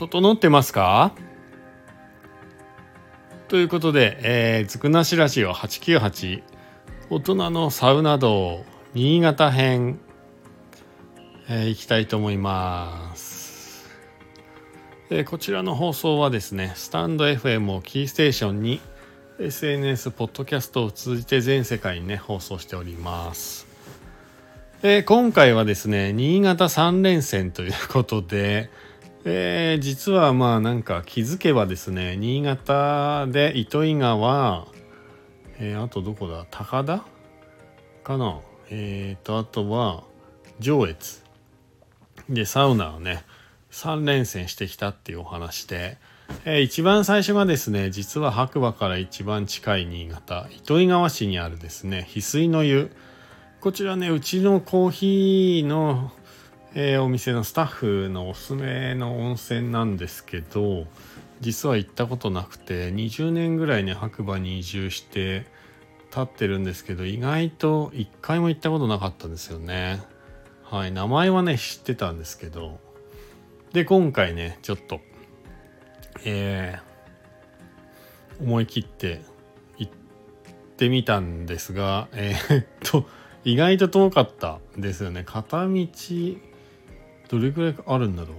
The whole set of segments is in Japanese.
整ってますか？ということで、えー、つくなしラジオ898大人のサウナ道新潟編、えー、いきたいと思います、えー、こちらの放送はですねスタンド FM をキーステーションに SNS ポッドキャストを通じて全世界にね放送しております。えー、今回はですね新潟3連戦ということで、えー、実はまあなんか気づけばですね新潟で糸魚川、えー、あとどこだ？高田かな？えっ、ー、とあとは上越。でサウナをね3連戦してきたっていうお話で、えー、一番最初がですね実は白馬から一番近い新潟糸魚川市にあるですね翡翠の湯。こちらねうちのコーヒーのえー、お店のスタッフのおすすめの温泉なんですけど実は行ったことなくて20年ぐらいね白馬に移住して立ってるんですけど意外と1回も行ったことなかったんですよね。はい名前はね知ってたんですけど。で今回ねちょっとえー、思い切って行ってみたんですがえー、っと意外と遠かったですよね。片道どれくらいあるんだろ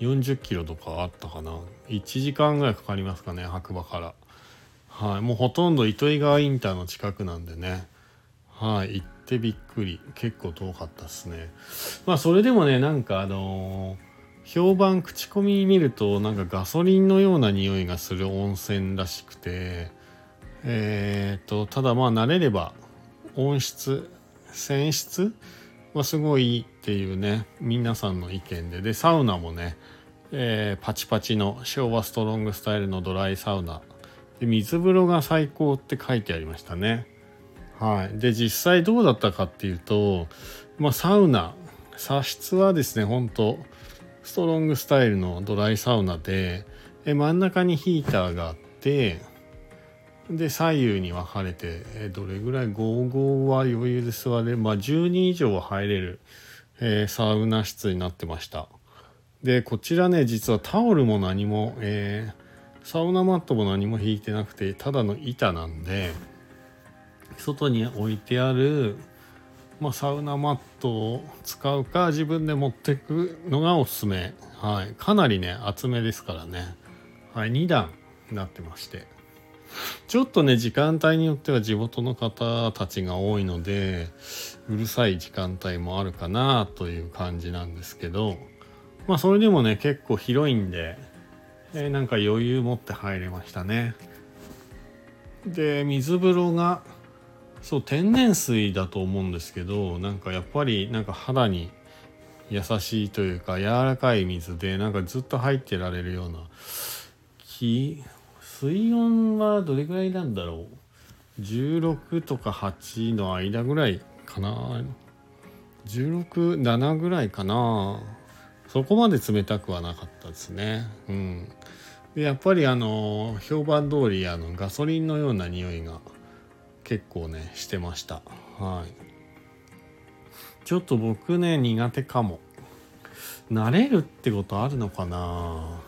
う？40キロとかあったかな？1時間ぐらいかかりますかね白馬から。はいもうほとんど糸魚川インターの近くなんでね。はい行ってびっくり。結構遠かったっすね。まあそれでもねなんかあのー、評判口コミ見るとなんかガソリンのような匂いがする温泉らしくてえっ、とただまあ慣れれば温室泉質はすごいっていうね皆さんの意見で。でサウナもね、えー、パチパチの昭和ストロングスタイルのドライサウナ。で水風呂が最高って書いてありましたね。はい。で実際どうだったかっていうとまあサウナ。茶室はですね本当ストロングスタイルのドライサウナでえ真ん中にヒーターがあってで左右に分かれて、えどれぐらい？55は余裕で座れる。まあ10人以上は入れる、えー、サウナ室になってました。でこちらね実はタオルも何も、えー、サウナマットも何も引いてなくてただの板なんで外に置いてある、まあ、サウナマットを使うか自分で持ってくのがおすすめ、はい、かなりね厚めですからね、はい、2段になってまして。ちょっとね時間帯によっては地元の方たちが多いのでうるさい時間帯もあるかなという感じなんですけどまあそれでもね結構広いんで、えー、なんか余裕持って入れましたね。で水風呂がそう天然水だと思うんですけどなんかやっぱりなんか肌に優しいというか柔らかい水でなんかずっと入ってられるような気水温はどれぐらいなんだろう？16とか8の間ぐらいかな。167ぐらいかな。そこまで冷たくはなかったですね。うん。でやっぱりあの評判通りあのガソリンのような匂いが結構ねしてました。はい。ちょっと僕ね苦手かも。慣れるってことあるのかな。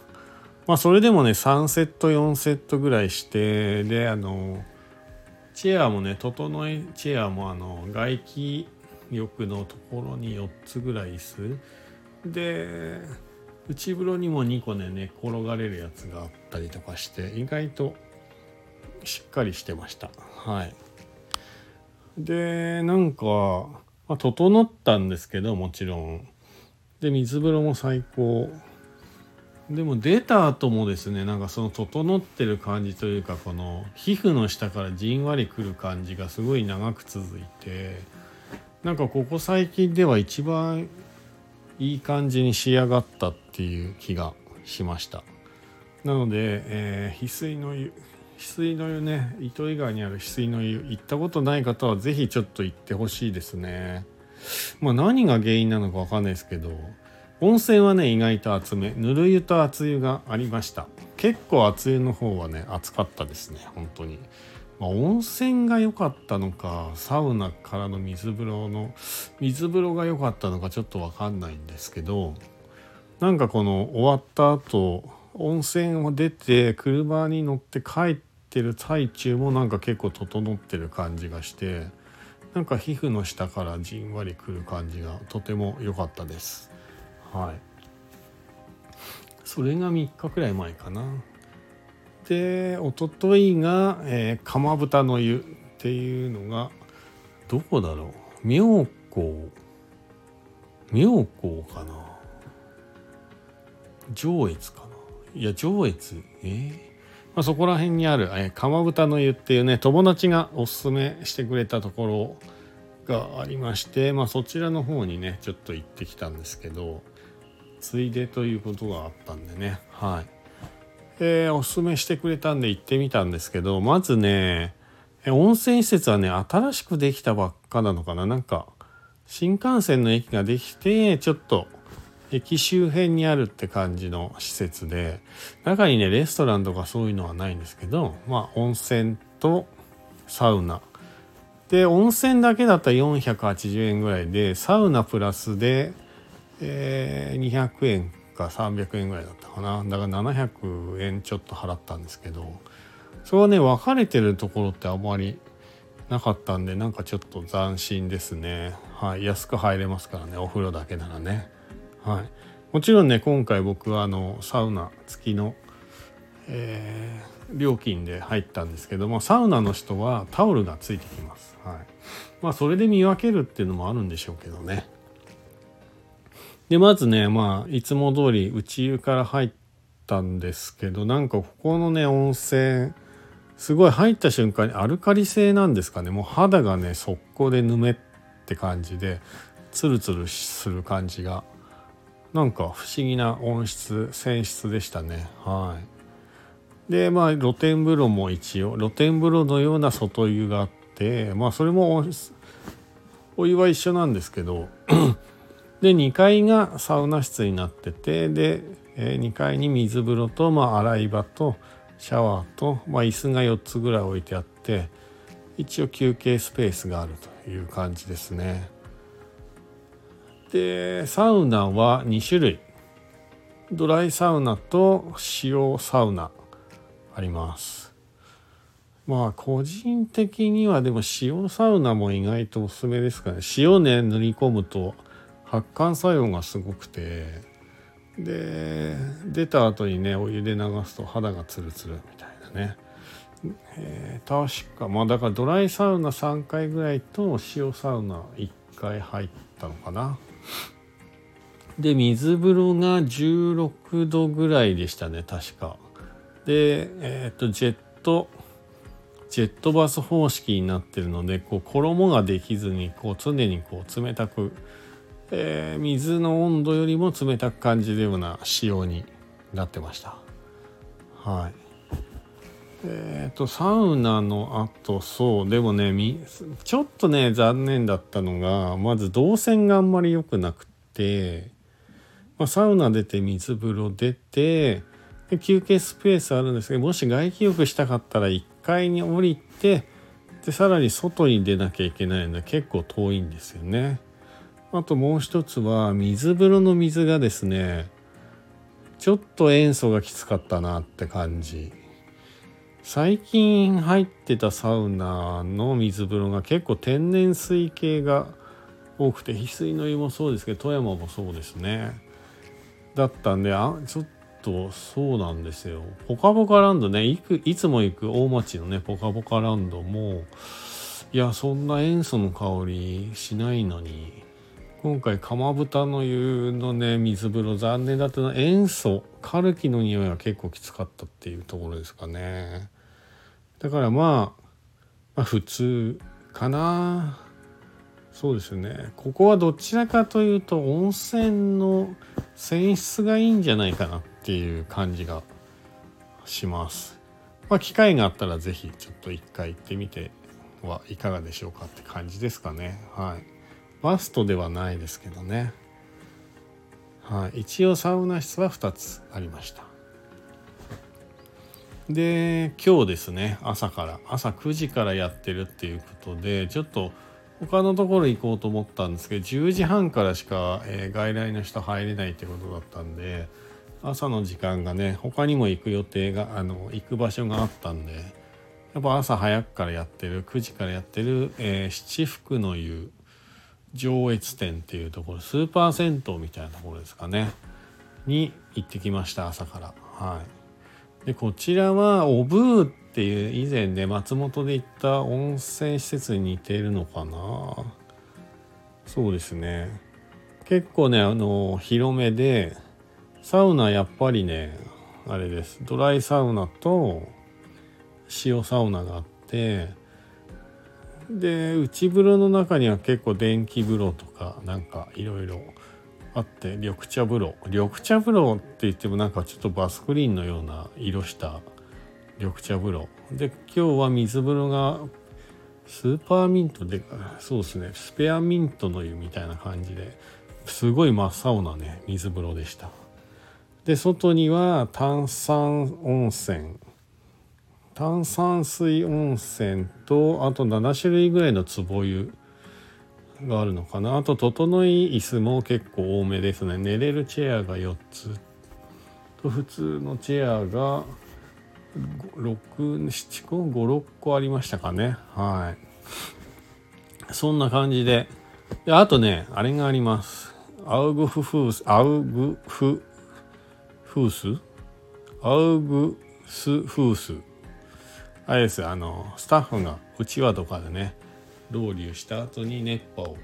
まあそれでもね3セット4セットぐらいしてであのチェアもね整えチェアもあの外気浴のところに4つぐらい椅子で内風呂にも2個ね寝転がれるやつがあったりとかして意外としっかりしてました。はい。でなんか、まあ、整ったんですけどもちろん。で水風呂も最高。でも出た後もですねなんかその整ってる感じというかこの皮膚の下からじんわりくる感じがすごい長く続いてなんかここ最近では一番いい感じに仕上がったっていう気がしました。なので、えー、翡翠の湯翡翠の湯ね糸魚川にある翡翠の湯行ったことない方は是非ちょっと行ってほしいですね。まあ何が原因なのか分かんないですけど温泉はね意外と厚め。ぬる湯と熱湯がありました。結構熱湯の方はね熱かったですね。本当に。まあ、温泉が良かったのかサウナからの水風呂の水風呂が良かったのかちょっと分かんないんですけどなんかこの終わった後温泉を出て車に乗って帰ってる最中もなんか結構整ってる感じがしてなんか皮膚の下からじんわりくる感じがとても良かったです。はい。それが3日くらい前かな。で一昨日が、えー、釜豚の湯っていうのがどこだろう。妙高。妙高かな。上越かな。いや上越えー、まあ、そこら辺にある、えー、釜豚の湯っていうね友達がおすすめしてくれたところがありまして、まあ、そちらの方にねちょっと行ってきたんですけどついでということがあったんでね。はい、えー、おすすめしてくれたんで行ってみたんですけどまずね温泉施設はね新しくできたばっかなのかな。なんか新幹線の駅ができてちょっと駅周辺にあるって感じの施設で中にねレストランとかそういうのはないんですけどまあ温泉とサウナ。で温泉だけだったら480円ぐらいでサウナプラスで、えー、200円か300円ぐらいだったかな。だから700円ちょっと払ったんですけどそれはね分かれてるところってあまりなかったんでなんかちょっと斬新ですね。はい。安く入れますからね。お風呂だけならね。はい、もちろんね今回僕はあのサウナ付きの、えー、料金で入ったんですけどもサウナの人はタオルがついてきます。はい、まあそれで見分けるっていうのもあるんでしょうけどね。でまずねまあいつも通り内湯から入ったんですけどなんかここのね温泉すごい入った瞬間にアルカリ性なんですかね。もう肌がね速攻でぬめって感じでツルツルする感じがなんか不思議な温室泉質でしたね。はい。でまあ露天風呂も一応露天風呂のような外湯があってまあそれもお湯は一緒なんですけどで2階がサウナ室になっててで、え2階に水風呂と、まあ、洗い場とシャワーと、まあ、椅子が4つぐらい置いてあって一応休憩スペースがあるという感じですね。でサウナは2種類。ドライサウナと塩サウナあります。まあ個人的にはでも塩サウナも意外とおすすめですかね。塩ね塗り込むと発汗作用がすごくてで出た後にねお湯で流すと肌がツルツルみたいなね。えー、確かまあだからドライサウナ3回ぐらいと塩サウナ1回入ったのかな。で水風呂が16度ぐらいでしたね確か。でえっ、とジェットジェットバス方式になってるのでこう衣ができずにこう常にこう冷たく、えー、水の温度よりも冷たく感じるような仕様になってましたはいえっ、ー、とサウナの後そうでもねちょっとね残念だったのがまず動線があんまり良くなくてまあ、サウナ出て水風呂出てで休憩スペースあるんですけどもし外気浴したかったら1階に降りてでさらに外に出なきゃいけないので結構遠いんですよね。あともう一つは水風呂の水がですねちょっと塩素がきつかったなって感じ。最近入ってたサウナの水風呂が結構天然水系が多くて翡翠の湯もそうですけど富山もそうですね。だったんであちょっとそうなんですよポカポカランドねいくいつも行く大町のねポカポカランドもいやそんな塩素の香りしないのに今回釜豚の湯のね水風呂残念だったのは塩素カルキの匂いが結構きつかったっていうところですかねだからまあ、まあ、普通かなそうですねここはどちらかというと温泉の泉質がいいんじゃないかなっていう感じがします。まあ、機会があったら是非ちょっと一回行ってみてはいかがでしょうかって感じですかね。はい。マストではないですけどね。はい。一応サウナ室は2つありました。で今日ですね朝から朝9時からやってるっていうことでちょっと他のところ行こうと思ったんですけど10時半からしか、えー、外来の人入れないってことだったんで朝の時間がね他にも行く予定があの行く場所があったんでやっぱ朝早くからやってる9時からやってる、えー、七福の湯上越店っていうところスーパー銭湯みたいなところですかね。に行ってきました朝から。はい。でこちらはおブーっていう以前で松本で行った温泉施設に似てるのかな。そうですね。結構ねあの広めでサウナやっぱりねあれです。ドライサウナと塩サウナがあってで内風呂の中には結構電気風呂とかなんかいろいろあって緑茶風呂緑茶風呂って言ってもなんかちょっとバスクリーンのような色した緑茶風呂。で今日は水風呂がスーパーミントでそうですねスペアミントの湯みたいな感じですごい真っ青なね水風呂でした。で外には炭酸温泉。炭酸水温泉とあと7種類ぐらいの壺湯があるのかな。あと整い椅子も結構多めですね。寝れるチェアが4つ。と普通のチェアが67個？56個ありましたかね。はい。そんな感じで。であとねあれがあります。アウグフフースアウグフフース？アウグスフース。あれですあのスタッフがうちわとかでねロウリュした後に熱波を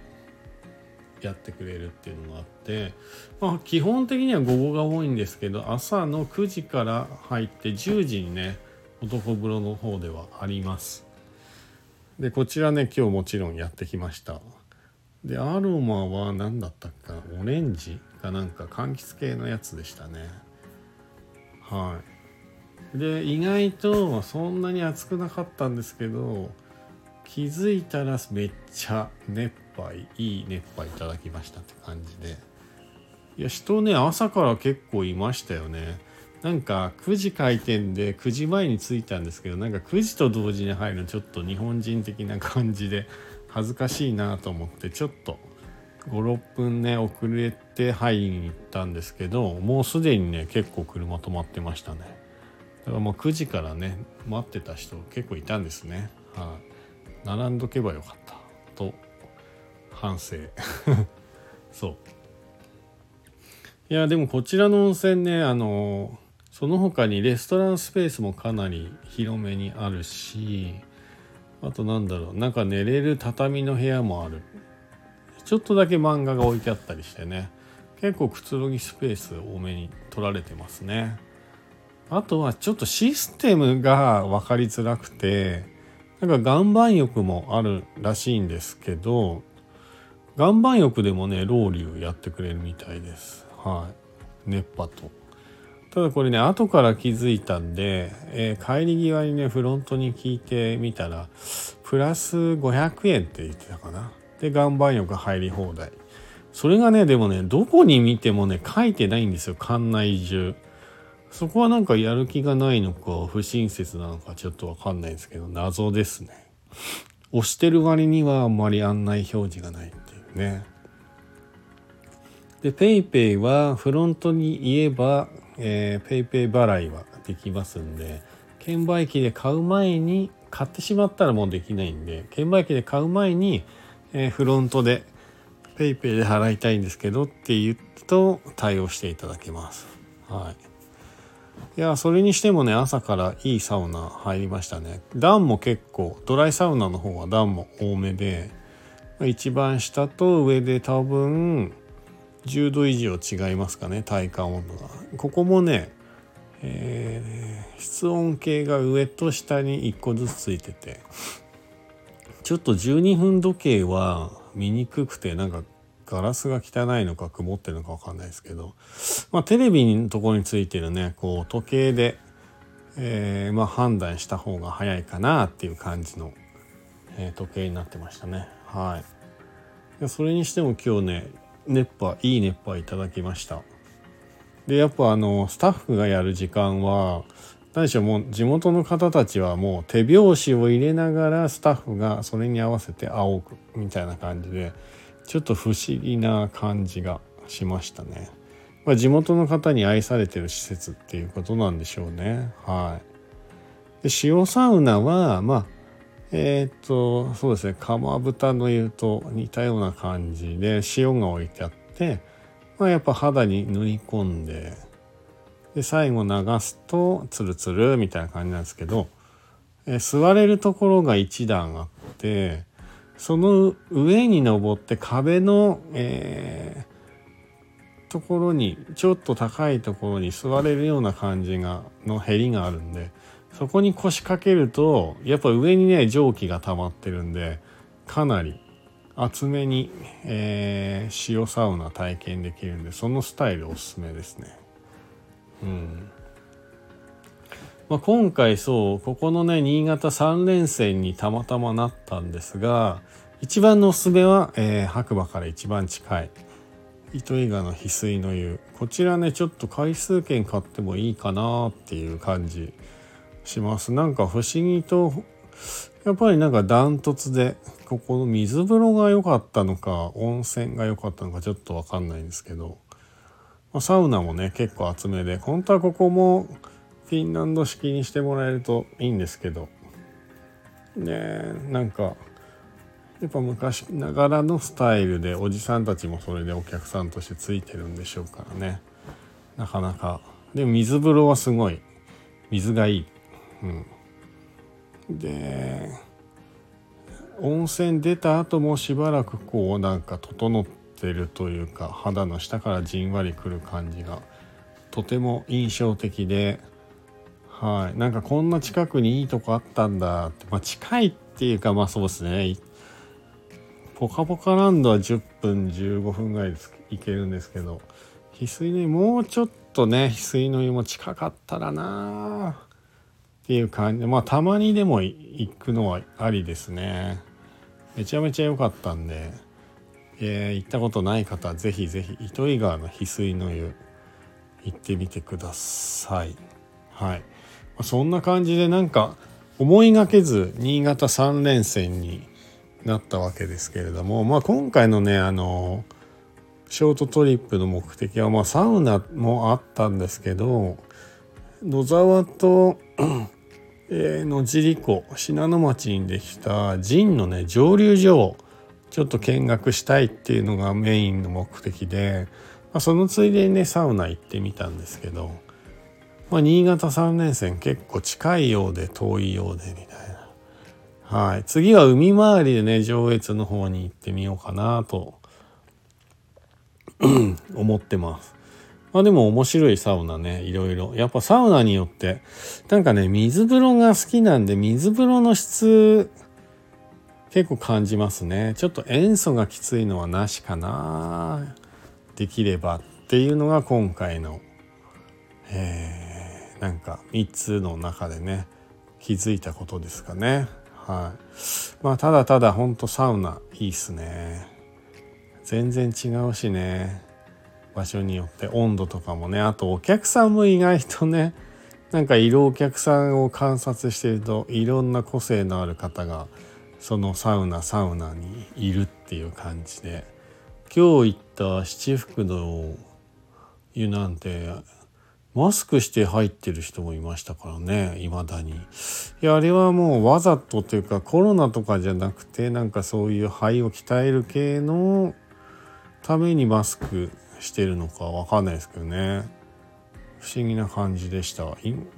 やってくれるっていうのがあって、まあ、基本的には午後が多いんですけど朝の9時から入って10時にね男風呂の方ではあります。でこちらね今日もちろんやってきました。でアロマは何だったっけな？オレンジかなんか柑橘系のやつでしたね。はい。で意外とそんなに暑くなかったんですけど気づいたらめっちゃ熱杯いい熱波いただきましたって感じで。いや人ね朝から結構いましたよね。なんか9時開店で9時前に着いたんですけどなんか9時と同時に入るのちょっと日本人的な感じで恥ずかしいなと思ってちょっと56分ね遅れて入りに行ったんですけどもうすでにね結構車止まってましたね。だからもう9時からね待ってた人結構いたんですね。はい、並んどけばよかったと反省。そう。いやでもこちらの温泉ねあのその他にレストランスペースもかなり広めにあるしあとなんだろうなんか寝れる畳の部屋もある。ちょっとだけ漫画が置いてあったりしてね結構くつろぎスペース多めに取られてますね。あとはちょっとシステムが分かりづらくてなんか岩盤浴もあるらしいんですけど岩盤浴でもねロウリュやってくれるみたいです。はい。熱波と。ただこれね後から気づいたんで、えー、帰り際にねフロントに聞いてみたらプラス500円って言ってたかな。で岩盤浴入り放題。それがねでもねどこに見てもね書いてないんですよ。館内中。そこはなんかやる気がないのか不親切なのかちょっとわかんないですけど謎ですね押してる割にはあんまり案内表示がないっていうね。で PayPay はフロントに言えば、えー、PayPay 払いはできますんで券売機で買う前に買ってしまったらもうできないんで券売機で買う前に、えー、フロントで PayPay で払いたいんですけどって言うと対応していただけます。はい。いや、それにしてもね、朝からいいサウナ入りましたね。段も結構、ドライサウナの方は段も多めで、一番下と上で多分10度以上違いますかね体感温度がここもね、えー、室温計が上と下に1個ずつついててちょっと12分時計は見にくくてなんかガラスが汚いのか曇ってるのか分かんないですけど、まあ、テレビのところについてるねこう時計で、えー、まあ、判断した方が早いかなっていう感じの、えー、時計になってましたね。はい。それにしても今日ね、熱波、いい熱波いただきました。で、やっぱあの、スタッフがやる時間は、何でしょうもう地元の方たちはもう手拍子を入れながらスタッフがそれに合わせて仰ぐみたいな感じでちょっと不思議な感じがしましたね。まあ、地元の方に愛されてる施設っていうことなんでしょうね。はい。で塩サウナはまあえっ、とそうですね釜豚の湯と似たような感じで塩が置いてあって、まあ、やっぱ肌に塗り込んでで最後流すとツルツルみたいな感じなんですけど、え座れるところが1段あってその上に登って壁の、えー、ところにちょっと高いところに座れるような感じがのへりがあるんでそこに腰掛けるとやっぱ上にね蒸気が溜まってるんでかなり厚めに、えー、塩サウナ体験できるんでそのスタイルおすすめですね。うんまあ、今回そうここのね新潟3連戦にたまたまなったんですが一番のおすすめは、えー、白馬から一番近い。糸魚川の翡翠の湯。こちらねちょっと回数券買ってもいいかなっていう感じします。なんか不思議とやっぱりなんかダントツでここの水風呂が良かったのか温泉が良かったのかちょっと分かんないんですけど。まあ、サウナもね結構厚めで。本当はここもフィンランド式にしてもらえるといいんですけど。ねなんかやっぱ昔ながらのスタイルでおじさんたちもそれでお客さんとしてついてるんでしょうからね。なかなか。でも水風呂はすごい。水がいい、うん、で温泉出た後もしばらくこうなんか整ってるというか肌の下からじんわりくる感じがとても印象的で。はい。なんかこんな近くにいいとこあったんだって、まあ、近いっていうかまあそうですね。ポカポカランドは10分15分ぐらいで行けるんですけど。翡翠の湯もうちょっとね翡翠の湯も近かったらな。っていう感じ。でまあたまにでも行くのはありですね。めちゃめちゃ良かったんで。えー、行ったことない方はぜひぜひ糸魚川の翡翠の湯行ってみてください。はい。まあ、そんな感じでなんか思いがけず新潟3連戦になったわけですけれども、まあ、今回のねあのショートトリップの目的はまあサウナもあったんですけど野沢と えー、野尻湖信濃町にできた神のね蒸留所をちょっと見学したいっていうのがメインの目的で、まあ、そのついでにねサウナ行ってみたんですけど、まあ、新潟3連戦結構近いようで遠いようでみたいな。はい、次は海回りでね上越の方に行ってみようかなと 思ってます。まあでも面白いサウナねいろいろ。やっぱサウナによってなんかね水風呂が好きなんで水風呂の質結構感じますね。ちょっと塩素がきついのはなしかなできればっていうのが今回の、えー、なんか3つの中でね気づいたことですかね。はい。まあただただほんとサウナいいっすね。全然違うしね。場所によって温度とかもね。あとお客さんも意外とねなんかいるお客さんを観察してるといろんな個性のある方がそのサウナサウナにいるっていう感じで。今日行った七福の湯なんてマスクして入ってる人もいましたからねいまだに。いやあれはもうわざとというかコロナとかじゃなくてなんかそういう肺を鍛える系のためにマスクしてるのかわかんないですけどね。不思議な感じでした。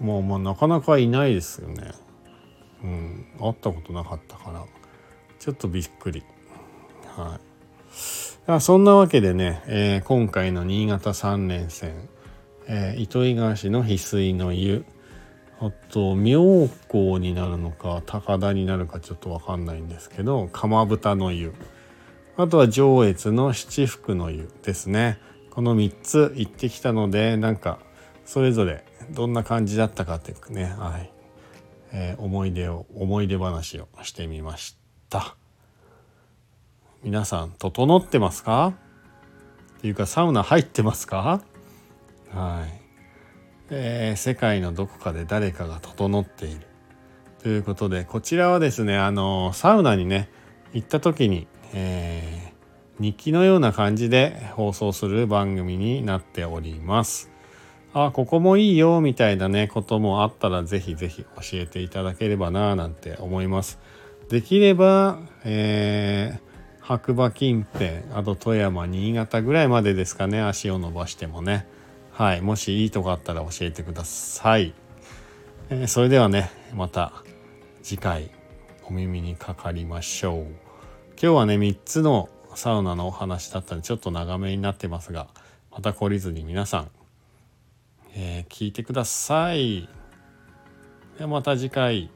もうまあなかなかいないですよね。うん、会ったことなかったから。ちょっとびっくり。はい。そんなわけでね、えー、今回の新潟3連戦、えー、糸魚川市の翡翠の湯。あと妙高になるのか高田になるかちょっと分かんないんですけど釜豚の湯。あとは上越の七福の湯ですね。この3つ行ってきたのでなんかそれぞれどんな感じだったかっていうかねはい。えー、思い出を思い出話をしてみました。皆さん整ってますか？っていうかサウナ入ってますか？はいえー、世界のどこかで誰かが整っているということでこちらはですねあのサウナにね行った時に、えー、日記のような感じで放送する番組になっております。あここもいいよみたいなねこともあったらぜひぜひ教えていただければななんて思います。できれば、えー、白馬近辺あと富山新潟ぐらいまでですかね足を伸ばしてもねはい、もしいいとこあったら教えてください。えー、それではね、また次回お耳にかかりましょう。今日はね、3つのサウナのお話だったんで、ちょっと長めになってますが、また懲りずに皆さん、えー、聞いてください。ではまた次回。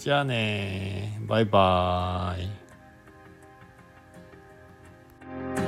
じゃあねバイバーイ。